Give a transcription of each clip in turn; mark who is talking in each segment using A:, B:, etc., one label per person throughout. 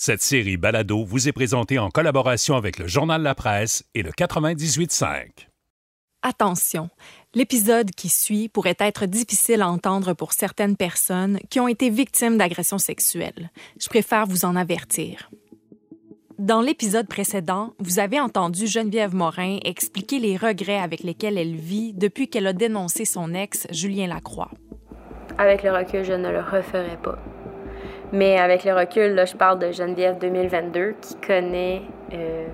A: Cette série Balado vous est présentée en collaboration avec le Journal La Presse et le 98.5.
B: Attention, l'épisode qui suit pourrait être difficile à entendre pour certaines personnes qui ont été victimes d'agressions sexuelles. Je préfère vous en avertir. Dans l'épisode précédent, vous avez entendu Geneviève Morin expliquer les regrets avec lesquels elle vit depuis qu'elle a dénoncé son ex, Julien Lacroix.
C: Avec le recul, je ne le referai pas. Mais avec le recul, là, je parle de Geneviève 2022 qui connaît euh,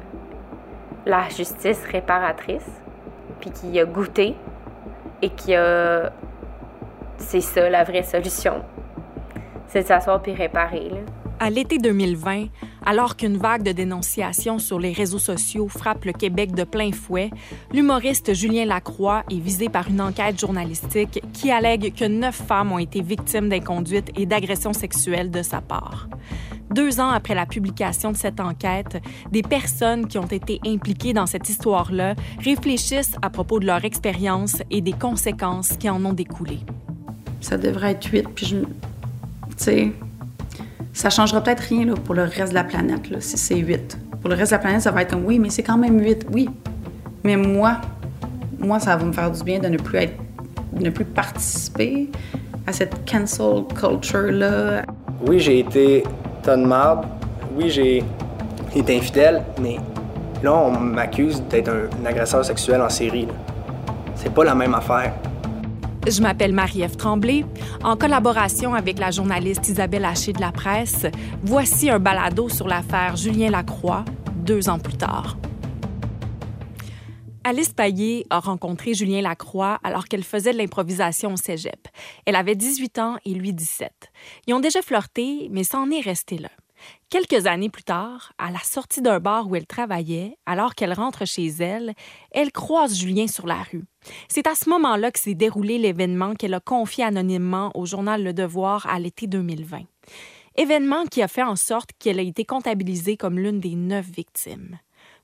C: la justice réparatrice, puis qui a goûté et qui a. C'est ça la vraie solution. C'est de s'asseoir puis réparer. Là.
B: À l'été 2020, alors qu'une vague de dénonciations sur les réseaux sociaux frappe le Québec de plein fouet, l'humoriste Julien Lacroix est visé par une enquête journalistique qui allègue que neuf femmes ont été victimes d'inconduite et d'agressions sexuelles de sa part. Deux ans après la publication de cette enquête, des personnes qui ont été impliquées dans cette histoire-là réfléchissent à propos de leur expérience et des conséquences qui en ont découlé.
D: Ça devrait être huit, puis je... Tu sais, ça changera peut-être rien là, pour le reste de la planète, si c'est 8. Pour le reste de la planète, ça va être comme oui, mais c'est quand même 8, oui. Mais moi, moi, ça va me faire du bien de ne plus être, de ne plus participer à cette cancel culture-là.
E: Oui, j'ai été tonne marde. Oui, j'ai été infidèle, mais là, on m'accuse d'être un, agresseur sexuel en série. C'est pas la même affaire.
B: Je m'appelle Marie-Ève Tremblay. En collaboration avec la journaliste Isabelle Haché de la presse, voici un balado sur l'affaire Julien Lacroix, deux ans plus tard. Alice Paillé a rencontré Julien Lacroix alors qu'elle faisait de l'improvisation au cégep. Elle avait 18 ans et lui 17. Ils ont déjà flirté, mais ça est resté là. Quelques années plus tard, à la sortie d'un bar où elle travaillait, alors qu'elle rentre chez elle, elle croise Julien sur la rue. C'est à ce moment-là que s'est déroulé l'événement qu'elle a confié anonymement au journal Le Devoir à l'été 2020. Événement qui a fait en sorte qu'elle a été comptabilisée comme l'une des neuf victimes.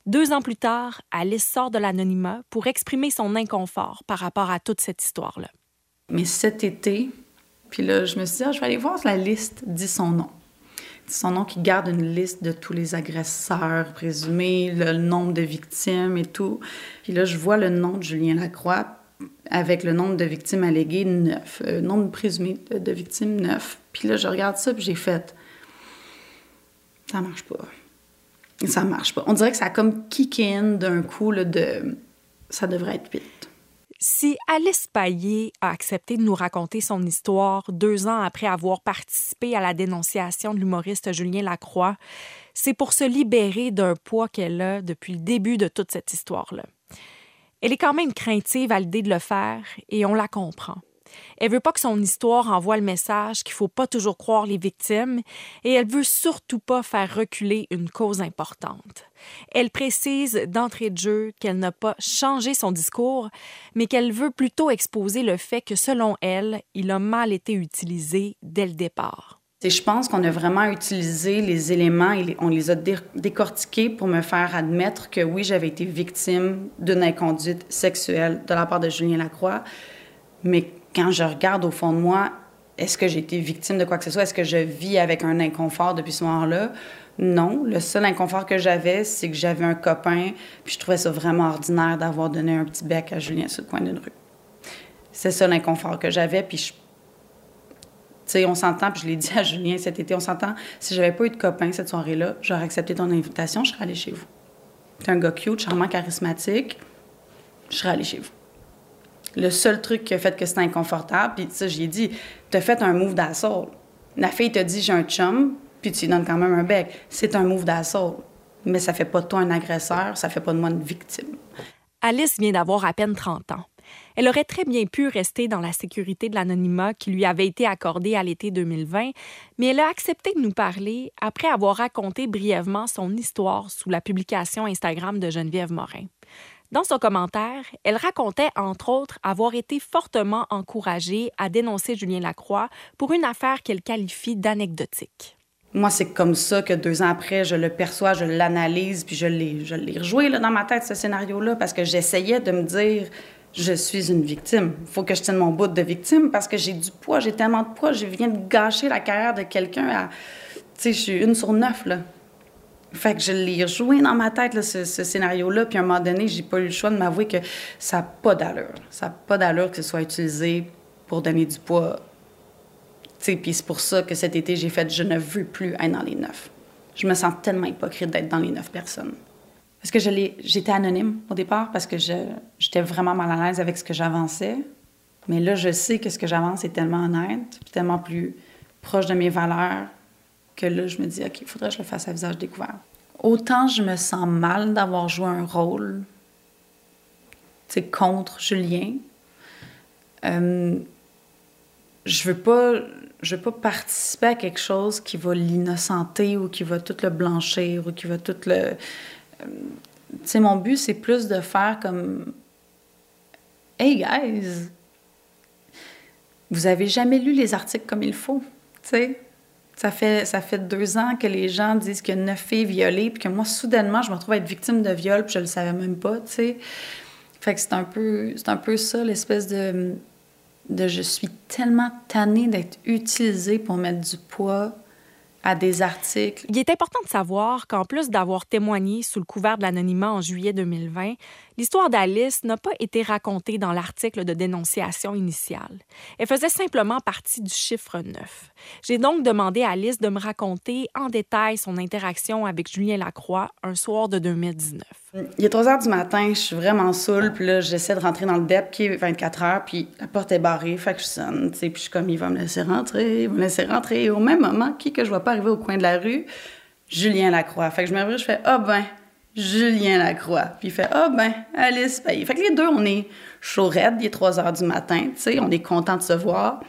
B: Deux ans plus tard, Alice sort de l'anonymat pour exprimer son inconfort par rapport à toute cette histoire-là.
D: Mais cet été, puis là, je me suis dit, ah, je vais aller voir la liste, dit son nom son nom qui garde une liste de tous les agresseurs présumés, le nombre de victimes et tout. Puis là, je vois le nom de Julien Lacroix avec le nombre de victimes alléguées, neuf. Euh, nombre présumé de, victimes, neuf. Puis là, je regarde ça, puis j'ai fait... Ça marche pas. Ça marche pas. On dirait que ça a comme kick in d'un coup là, de... Ça devrait être vite.
B: Si Alice Paillé a accepté de nous raconter son histoire deux ans après avoir participé à la dénonciation de l'humoriste Julien Lacroix, c'est pour se libérer d'un poids qu'elle a depuis le début de toute cette histoire-là. Elle est quand même craintive à l'idée de le faire et on la comprend. Elle veut pas que son histoire envoie le message qu'il faut pas toujours croire les victimes et elle veut surtout pas faire reculer une cause importante. Elle précise d'entrée de jeu qu'elle n'a pas changé son discours, mais qu'elle veut plutôt exposer le fait que selon elle, il a mal été utilisé dès le départ.
D: Je pense qu'on a vraiment utilisé les éléments et on les a décortiqués pour me faire admettre que oui, j'avais été victime d'une inconduite sexuelle de la part de Julien Lacroix, mais quand je regarde au fond de moi, est-ce que j'ai été victime de quoi que ce soit? Est-ce que je vis avec un inconfort depuis ce moment-là? Non. Le seul inconfort que j'avais, c'est que j'avais un copain, puis je trouvais ça vraiment ordinaire d'avoir donné un petit bec à Julien sur le coin d'une rue. C'est ça l'inconfort que j'avais, puis je... Tu sais, on s'entend, puis je l'ai dit à Julien cet été, on s'entend, si j'avais pas eu de copain cette soirée-là, j'aurais accepté ton invitation, je serais allée chez vous. T'es un gars cute, charmant, charismatique, je serais allée chez vous. Le seul truc qui a fait que c'était inconfortable, puis ça, j'ai dit, t'as fait un move d'assaut. La fille t'a dit, j'ai un chum, puis tu lui donnes quand même un bec. C'est un move d'assaut. Mais ça fait pas de toi un agresseur, ça fait pas de moi une victime.
B: Alice vient d'avoir à peine 30 ans. Elle aurait très bien pu rester dans la sécurité de l'anonymat qui lui avait été accordé à l'été 2020, mais elle a accepté de nous parler après avoir raconté brièvement son histoire sous la publication Instagram de Geneviève Morin. Dans son commentaire, elle racontait entre autres avoir été fortement encouragée à dénoncer Julien Lacroix pour une affaire qu'elle qualifie d'anecdotique.
D: Moi, c'est comme ça que deux ans après, je le perçois, je l'analyse, puis je l'ai, je l'ai rejoué dans ma tête, ce scénario-là, parce que j'essayais de me dire, je suis une victime. Il faut que je tienne mon bout de victime parce que j'ai du poids, j'ai tellement de poids, je viens de gâcher la carrière de quelqu'un à sais, je suis une sur neuf, là. Fait que je l'ai rejoué dans ma tête, ce, scénario-là. Puis à un moment donné, j'ai pas eu le choix de m'avouer que ça n'a pas d'allure. Ça n'a pas d'allure que ce soit utilisé pour donner du poids. Puis c'est pour ça que cet été, j'ai fait Je ne veux plus être dans les neuf. Je me sens tellement hypocrite d'être dans les neuf personnes. Parce que j'étais anonyme au départ, parce que j'étais vraiment mal à l'aise avec ce que j'avançais. Mais là, je sais que ce que j'avance est tellement honnête, puis tellement plus proche de mes valeurs, que là, je me dis, OK, il faudrait que je le fasse à visage découvert. Autant je me sens mal d'avoir joué un rôle contre Julien, euh, je veux pas je veux pas participer à quelque chose qui va l'innocenter ou qui va tout le blanchir ou qui va tout le euh, tu sais mon but c'est plus de faire comme hey guys vous avez jamais lu les articles comme il faut tu sais? Ça fait, ça fait deux ans que les gens disent a neuf filles violées, puis que moi, soudainement, je me retrouve à être victime de viol, puis je le savais même pas, tu sais. Fait que c'est un peu, c'est un peu ça, l'espèce de, de je suis tellement tannée d'être utilisée pour mettre du poids à des articles.
B: Il est important de savoir qu'en plus d'avoir témoigné sous le couvert de l'anonymat en juillet 2020, L'histoire d'Alice n'a pas été racontée dans l'article de dénonciation initiale. Elle faisait simplement partie du chiffre 9. J'ai donc demandé à Alice de me raconter en détail son interaction avec Julien Lacroix un soir de 2019.
D: Il est 3 heures du matin, je suis vraiment saoule, puis là, j'essaie de rentrer dans le DEP qui est 24 heures, puis la porte est barrée, fait que je sonne, tu sais, puis je suis comme, il va me laisser rentrer, il va me laisser rentrer. au même moment, qui que je vois pas arriver au coin de la rue? Julien Lacroix. Fait que je me je fais, ah oh, ben, Julien Lacroix. Puis il fait Ah, ben, Alice Paye. Fait que les deux, on est chaud raide, il est 3 heures du matin, tu sais, on est content de se voir.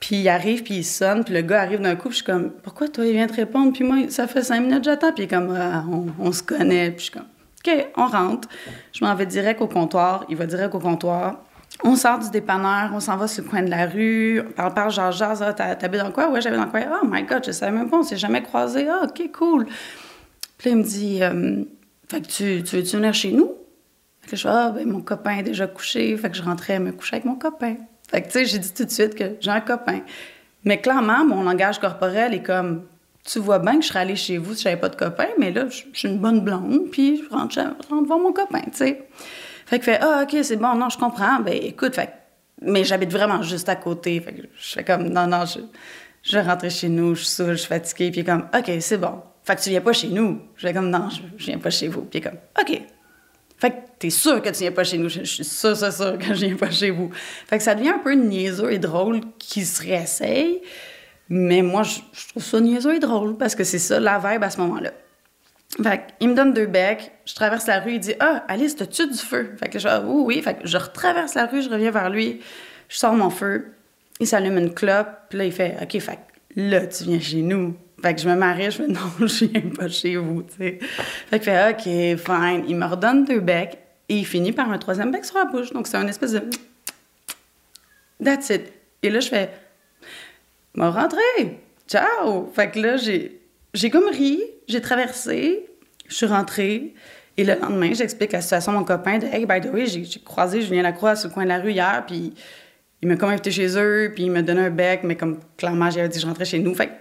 D: Puis il arrive, puis il sonne, puis le gars arrive d'un coup, puis je suis comme Pourquoi toi, il vient te répondre? Puis moi, ça fait cinq minutes, j'attends, puis il est comme ah, on, se connaît. Puis je suis comme OK, on rentre. Je m'en vais direct au comptoir, il va direct au comptoir. On sort du dépanneur, on s'en va sur le coin de la rue, on parle, parle, genre, genre, t'habites dans quoi? Ouais, j'avais dans quoi? Oh my God, je savais même pas, on s'est jamais croisés. Ah, OK, cool. Puis là, il me dit, euh, fait que tu, tu veux-tu chez nous? Fait que je fais, ah, ben mon copain est déjà couché. Fait que je rentrais me coucher avec mon copain. Fait que, tu sais, j'ai dit tout de suite que j'ai un copain. Mais clairement, mon langage corporel est comme, tu vois bien que je serais allée chez vous si j'avais pas de copain, mais là, je, suis une bonne blonde, puis je rentre, voir mon copain, tu sais. Fait que fait, ah, OK, c'est bon, non, je comprends. Ben, écoute, fait mais j'habite vraiment juste à côté. Fait que je fais comme, non, non, je, je vais rentrer chez nous, je suis saoule, je suis fatiguée, puis comme, OK, c'est bon. Fait que tu viens pas chez nous. Je vais comme, non, je, viens pas chez vous. Puis comme, OK. Fait que t'es sûr que tu viens pas chez nous. Je, suis sûr, sûr, sûr que je viens pas chez vous. Fait que ça devient un peu niaiseux et drôle qui se réessaye. Mais moi, je, trouve ça niaiseux et drôle parce que c'est ça la vibe à ce moment-là. Fait il me donne deux becs, je traverse la rue, il dit Ah, Alice, t'as-tu du feu? Fait que je Oui, oui. Fait que je retraverse la rue, je reviens vers lui, je sors mon feu, il s'allume une clope, puis là, il fait OK, fait là, tu viens chez nous. Fait que je me marie, je fais non, je viens pas chez vous, tu sais. Fait que fait OK, fine. Il me redonne deux becs et il finit par un troisième bec sur la bouche. Donc c'est un espèce de. That's it. Et là, je fais. M'a rentré. Ciao. Fait que là, j'ai, j'ai comme ri, j'ai traversé, je suis rentrée. Et le lendemain, j'explique la situation à mon copain de Hey, by the way, j'ai, croisé Julien Lacroix sur le coin de la rue hier, puis il m'a comme invité chez eux, puis il m'a donné un bec, mais comme clairement, j'ai dit je rentrais chez nous. Fait que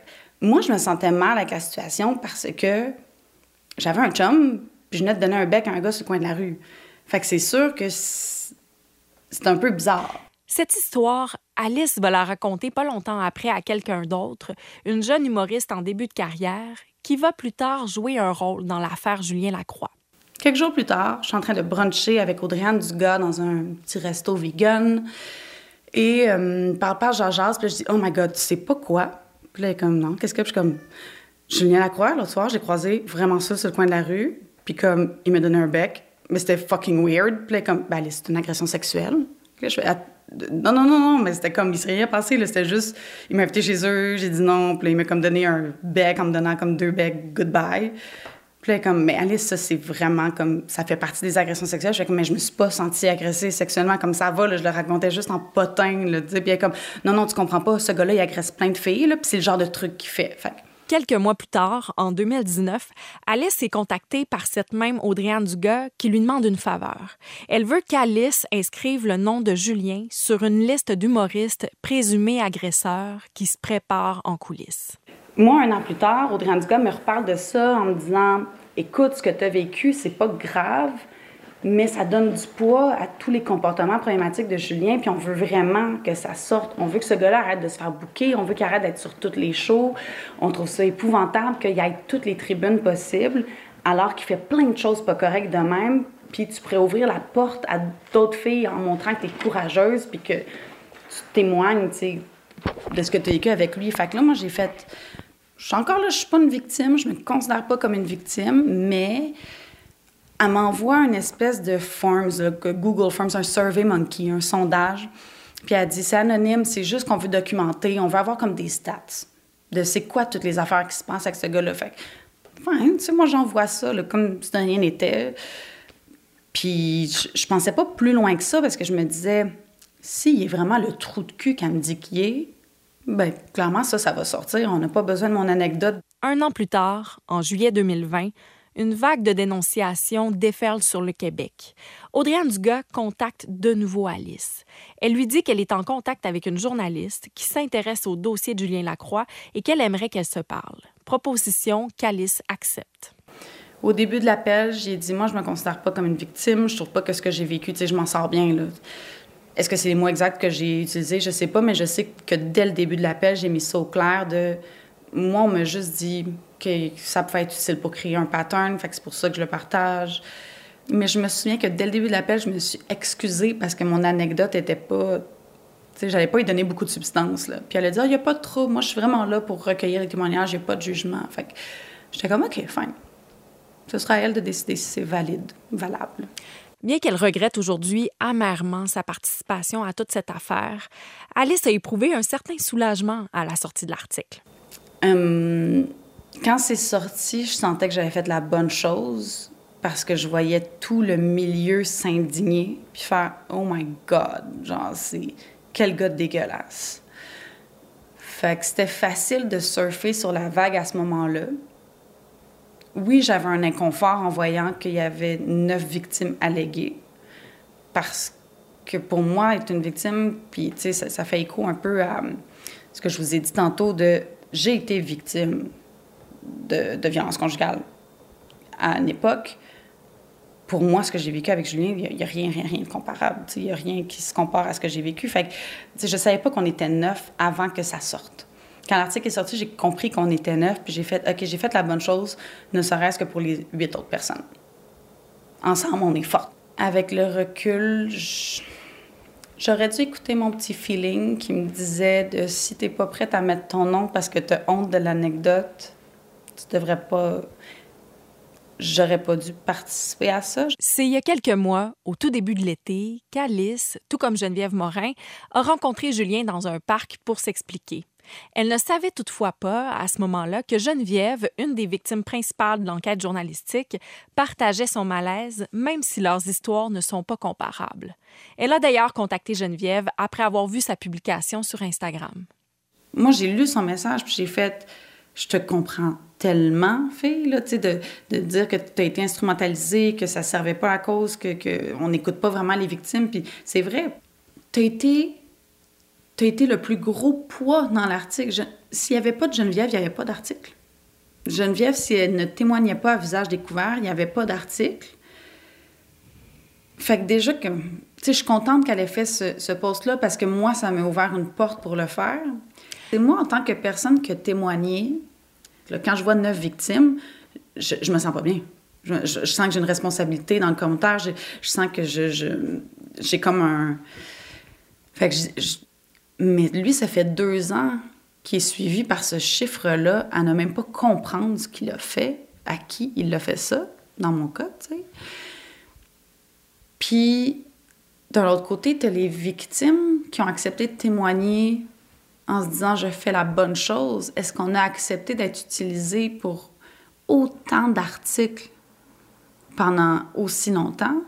D: moi, je me sentais mal avec la situation parce que j'avais un chum, puis je venais de donner un bec à un gars sur le coin de la rue. Fait que c'est sûr que c'est un peu bizarre.
B: Cette histoire, Alice va la raconter pas longtemps après à quelqu'un d'autre, une jeune humoriste en début de carrière qui va plus tard jouer un rôle dans l'affaire Julien Lacroix.
D: Quelques jours plus tard, je suis en train de bruncher avec Audriane Dugas dans un petit resto vegan. Et euh, par part, j'en jase, puis je dis « Oh my God, tu sais pas quoi? » Puis elle est comme, non, qu'est-ce que? je suis comme, Julien Lacroix, l'autre soir, j'ai croisé vraiment ça sur le coin de la rue. Puis comme, il m'a donné un bec, mais c'était fucking weird. Puis là, comme, ben, c'est une agression sexuelle. Puis là, je fais, non, non, non, non, mais c'était comme, il serait rien passé, là. C'était juste, il m'a invité chez eux, j'ai dit non. Puis là, il m'a comme donné un bec en me donnant comme deux becs, goodbye. Puis là, comme, mais Alice, ça, c'est vraiment comme, ça fait partie des agressions sexuelles. Je fais comme, mais je me suis pas sentie agressée sexuellement comme ça va, là, je le racontais juste en potin, là, Puis elle comme, non, non, tu comprends pas, ce gars-là, il agresse plein de filles, là, puis c'est le genre de truc qu'il fait. fait.
B: Quelques mois plus tard, en 2019, Alice est contactée par cette même Audriane Dugas qui lui demande une faveur. Elle veut qu'Alice inscrive le nom de Julien sur une liste d'humoristes présumés agresseurs qui se préparent en coulisses.
D: Moi, un an plus tard, Audrey Anduga me reparle de ça en me disant Écoute, ce que tu as vécu, c'est pas grave, mais ça donne du poids à tous les comportements problématiques de Julien, puis on veut vraiment que ça sorte. On veut que ce gars-là arrête de se faire bouquer, on veut qu'il arrête d'être sur toutes les shows. On trouve ça épouvantable qu'il y ait toutes les tribunes possibles, alors qu'il fait plein de choses pas correctes de même, puis tu pourrais ouvrir la porte à d'autres filles en montrant que tu es courageuse, puis que tu témoignes, de ce que tu as vécu avec lui. Fait que là, moi, j'ai fait... Je suis encore là, je suis pas une victime, je me considère pas comme une victime, mais elle m'envoie une espèce de forms, Google Forms, un Survey Monkey, un sondage. Puis elle dit, c'est anonyme, c'est juste qu'on veut documenter, on veut avoir comme des stats de c'est quoi toutes les affaires qui se passent avec ce gars-là. Fait enfin, tu sais, moi, j'envoie ça, comme si de rien n'était. Puis je, je, pensais pas plus loin que ça parce que je me disais, s'il est vraiment le trou de cul qu'elle me dit qu'il est, ben clairement, ça, ça va sortir. On n'a pas besoin de mon anecdote.
B: Un an plus tard, en juillet 2020, une vague de dénonciations déferle sur le Québec. Audrey Dugas contacte de nouveau Alice. Elle lui dit qu'elle est en contact avec une journaliste qui s'intéresse au dossier de Julien Lacroix et qu'elle aimerait qu'elle se parle. Proposition qu'Alice accepte.
D: Au début de l'appel, j'ai dit Moi, je me considère pas comme une victime. Je trouve pas que ce que j'ai vécu, tu sais, je m'en sors bien. Est-ce que c'est les mots exacts que j'ai utilisés? Je sais pas, mais je sais que dès le début de l'appel, j'ai mis ça au clair de. Moi, on m'a juste dit que ça pouvait être utile pour créer un pattern, c'est pour ça que je le partage. Mais je me souviens que dès le début de l'appel, je me suis excusée parce que mon anecdote était pas. Tu sais, pas y donner beaucoup de substance. Puis elle a dit, il ah, n'y a pas de trop. Moi, je suis vraiment là pour recueillir les témoignages, il n'y a pas de jugement. J'étais comme, OK, fine. Ce sera à elle de décider si c'est valide, valable.
B: Bien qu'elle regrette aujourd'hui amèrement sa participation à toute cette affaire, Alice a éprouvé un certain soulagement à la sortie de l'article.
D: Hum, quand c'est sorti, je sentais que j'avais fait la bonne chose parce que je voyais tout le milieu s'indigner puis faire Oh my God, genre, c'est quel gars dégueulasse. Fait que c'était facile de surfer sur la vague à ce moment-là. Oui, j'avais un inconfort en voyant qu'il y avait neuf victimes alléguées parce que pour moi, être une victime, puis tu sais, ça, ça fait écho un peu à ce que je vous ai dit tantôt de j'ai été victime de, de violence conjugale à une époque, pour moi, ce que j'ai vécu avec Julien, il n'y a, rien, rien, rien de comparable. Il n'y a rien qui se compare à ce que j'ai vécu. Fait que, je ne savais pas qu'on était neuf avant que ça sorte. Quand l'article est sorti, j'ai compris qu'on était neuf, puis j'ai fait, OK, j'ai fait la bonne chose, ne serait-ce que pour les huit autres personnes. Ensemble, on est fortes. Avec le recul, j'aurais dû écouter mon petit feeling qui me disait de si t'es pas prête à mettre ton nom parce que tu as honte de l'anecdote, tu devrais pas. J'aurais pas dû participer à ça.
B: C'est il y a quelques mois, au tout début de l'été, qu'Alice, tout comme Geneviève Morin, a rencontré Julien dans un parc pour s'expliquer. Elle ne savait toutefois pas, à ce moment-là, que Geneviève, une des victimes principales de l'enquête journalistique, partageait son malaise, même si leurs histoires ne sont pas comparables. Elle a d'ailleurs contacté Geneviève après avoir vu sa publication sur Instagram.
D: Moi, j'ai lu son message, puis j'ai fait je te comprends tellement, fille, là, de, de dire que tu as été instrumentalisée, que ça servait pas à cause, que, n'écoute pas vraiment les victimes. Puis c'est vrai, tu as été, as été le plus gros poids dans l'article. S'il n'y avait pas de Geneviève, il n'y avait pas d'article. Geneviève, si elle ne témoignait pas à visage découvert, il n'y avait pas d'article. Fait que déjà que, tu je suis contente qu'elle ait fait ce, ce post-là parce que moi, ça m'a ouvert une porte pour le faire. C'est moi, en tant que personne qui a témoigné, quand je vois neuf victimes, je, je me sens pas bien. Je, sens que j'ai une responsabilité dans le commentaire. Je, sens que je, j'ai comme un. Fait que Mais lui, ça fait deux ans qu'il est suivi par ce chiffre-là à ne même pas comprendre ce qu'il a fait, à qui il a fait ça, dans mon cas, tu sais. Puis, de l'autre côté, tu as les victimes qui ont accepté de témoigner en se disant je fais la bonne chose, est-ce qu'on a accepté d'être utilisé pour autant d'articles pendant aussi longtemps?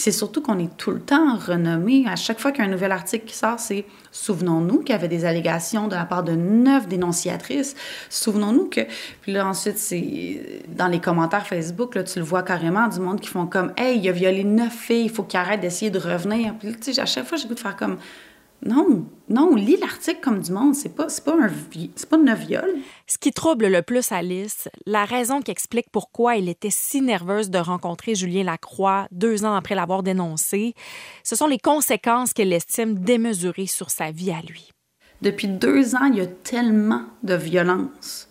D: C'est surtout qu'on est tout le temps renommé. À chaque fois qu'il y a un nouvel article qui sort, c'est souvenons-nous qu'il y avait des allégations de la part de neuf dénonciatrices. Souvenons-nous que. Puis là, ensuite, c'est dans les commentaires Facebook, là, tu le vois carrément du monde qui font comme Hey, il a violé neuf filles, il faut qu'il arrête d'essayer de revenir. Puis tu sais, à chaque fois, j'ai goût de faire comme Non, non, lis l'article comme du monde. C'est pas, pas un, pas un viol.
B: Ce qui trouble le plus Alice, la raison qui explique pourquoi elle était si nerveuse de rencontrer Julien Lacroix deux ans après l'avoir dénoncé, ce sont les conséquences qu'elle estime démesurées sur sa vie à lui.
D: Depuis deux ans, il y a tellement de violence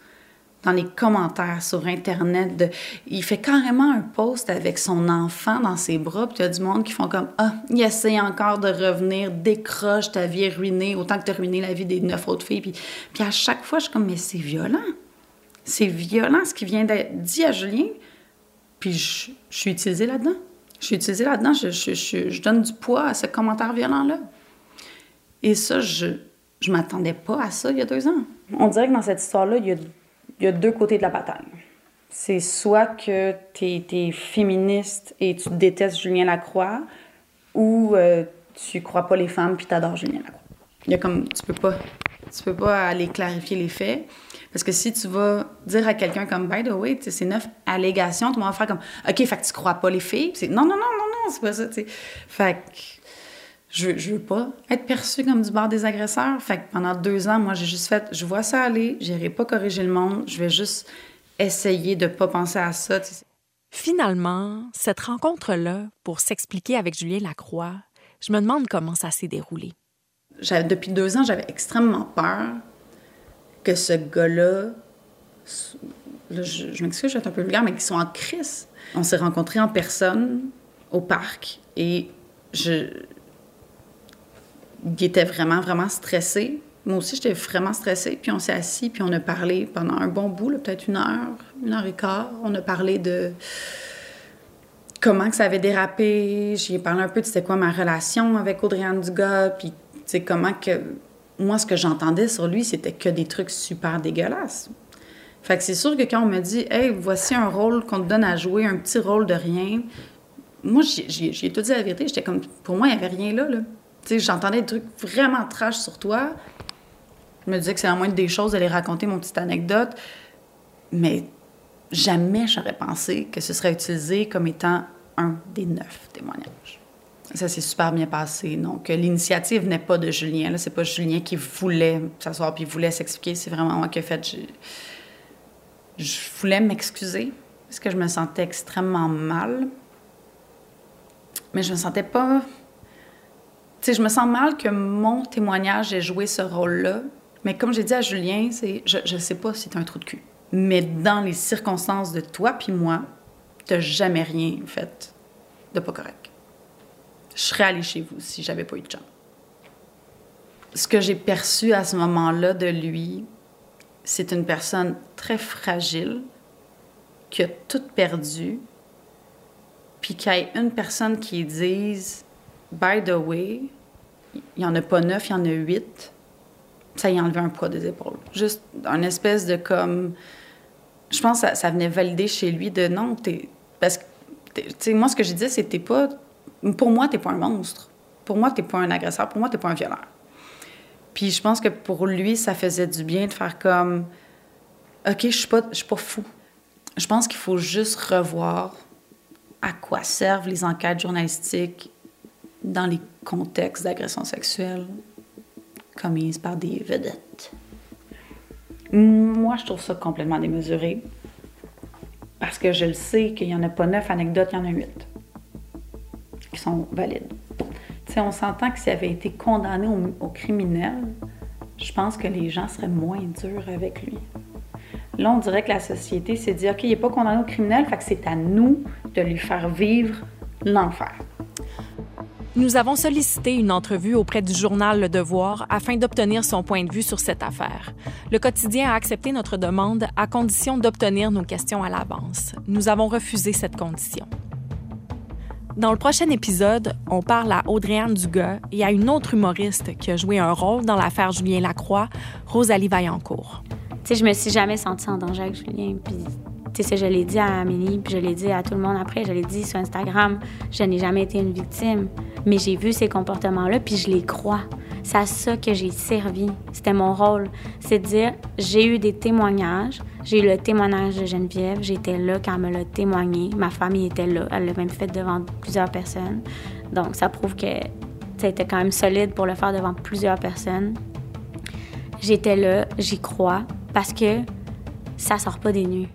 D: dans les commentaires sur Internet. il fait carrément un post avec son enfant dans ses bras, puis il y a du monde qui font comme Ah, il essaie encore de revenir, décroche, ta vie est ruinée, autant que tu as ruiné la vie des neuf autres filles. Puis, puis à chaque fois, je suis comme Mais c'est violent. C'est violent ce qui vient d'être dit à Julien. Puis je, suis utilisée là-dedans. Je suis utilisée là-dedans. Je, donne du poids à ce commentaire violent-là. Et ça, je je m'attendais pas à ça il y a deux ans. On dirait que dans cette histoire-là, il y a y a deux côtés de la bataille. C'est soit que tu es, féministe et tu détestes Julien Lacroix, ou euh, tu crois pas les femmes puis t'adores Julien Lacroix. Il y a comme, tu peux pas, tu peux pas aller clarifier les faits. Parce que si tu vas dire à quelqu'un comme, by the way, c'est neuf allégations, tout le monde va faire comme, OK, fait que tu crois pas les filles. non, non, non, non, non, c'est pas ça, tu. Fait que je, je veux pas être perçue comme du bord des agresseurs. Fait que pendant deux ans, moi, j'ai juste fait, je vois ça aller, j'irai pas corriger le monde, je vais juste essayer de pas penser à ça.
B: Finalement, cette rencontre-là, pour s'expliquer avec Julien Lacroix, je me demande comment ça s'est déroulé.
D: Depuis deux ans, j'avais extrêmement peur que ce gars-là, je, je m'excuse, je vais être un peu vulgaire, mais qu'ils soit en crise. On s'est rencontrés en personne au parc et je, il était vraiment, vraiment stressé. Moi aussi, j'étais vraiment stressée. Puis on s'est assis, puis on a parlé pendant un bon bout, peut-être une heure, une heure et quart. On a parlé de comment que ça avait dérapé. J'ai parlé un peu de c'était quoi ma relation avec Audriane Dugas, puis c'est comment que... Moi, ce que j'entendais sur lui, c'était que des trucs super dégueulasses. Fait que c'est sûr que quand on me dit « Hey, voici un rôle qu'on te donne à jouer, un petit rôle de rien », moi, j'ai tout dit la vérité. J'étais comme... Pour moi, il n'y avait rien là, là j'entendais des trucs vraiment trash sur toi. Je me disais que c'est la moindre des choses d'aller raconter mon petite anecdote. Mais jamais j'aurais pensé que ce serait utilisé comme étant un des neuf témoignages. Ça s'est super bien passé. Donc, l'initiative n'est pas de Julien. C'est pas Julien qui voulait s'asseoir puis voulait s'expliquer. C'est vraiment moi qui ai fait. Je voulais m'excuser parce que je me sentais extrêmement mal. Mais je me sentais pas sais, je me sens mal que mon témoignage ait joué ce rôle-là. Mais comme j'ai dit à Julien, c'est, je ne sais pas si tu un trou de cul. Mais dans les circonstances de toi puis moi, tu jamais rien fait de pas correct. Je serais allée chez vous si j'avais pas eu de chance. Ce que j'ai perçu à ce moment-là de lui, c'est une personne très fragile, qui a tout perdu, puis qu'il y ait une personne qui dise by the way, il n'y en a pas neuf, il y en a huit. Ça y a enlevé un poids des épaules. Juste un espèce de comme. Je pense que ça, venait valider chez lui de non, t'es. Parce que, tu sais, moi, ce que je disais, t'es pas. Pour moi, t'es pas un monstre. Pour moi, t'es pas un agresseur. Pour moi, t'es pas un violeur. Puis je pense que pour lui, ça faisait du bien de faire comme. OK, je suis pas, suis pas fou. Je pense qu'il faut juste revoir à quoi servent les enquêtes journalistiques dans les contextes d'agression sexuelle commises par des vedettes. Moi, je trouve ça complètement démesuré. Parce que je le sais qu'il n'y en a pas neuf anecdotes, il y en a huit qui sont valides. sais, on s'entend que s'il avait été condamné au, criminel, je pense que les gens seraient moins durs avec lui. Là, on dirait que la société s'est dit, OK, il n'est pas condamné au criminel, fait que c'est à nous de lui faire vivre l'enfer.
B: Nous avons sollicité une entrevue auprès du journal Le Devoir afin d'obtenir son point de vue sur cette affaire. Le quotidien a accepté notre demande à condition d'obtenir nos questions à l'avance. Nous avons refusé cette condition. Dans le prochain épisode, on parle à Audrey-Anne Dugas et à une autre humoriste qui a joué un rôle dans l'affaire Julien Lacroix, Rosalie Vaillancourt.
C: Tu sais, je me suis jamais sentie en danger avec Julien, puis tu sais, je l'ai dit à Amélie, puis je l'ai dit à tout le monde après, je l'ai dit sur Instagram, je n'ai jamais été une victime, mais j'ai vu ces comportements-là, puis je les crois. C'est à ça que j'ai servi. C'était mon rôle. C'est de dire, j'ai eu des témoignages. J'ai eu le témoignage de Geneviève. J'étais là quand elle me l'a témoigné. Ma famille était là. Elle l'a même fait devant plusieurs personnes. Donc, ça prouve que était quand même solide pour le faire devant plusieurs personnes. J'étais là, j'y crois, parce que ça sort pas des nues.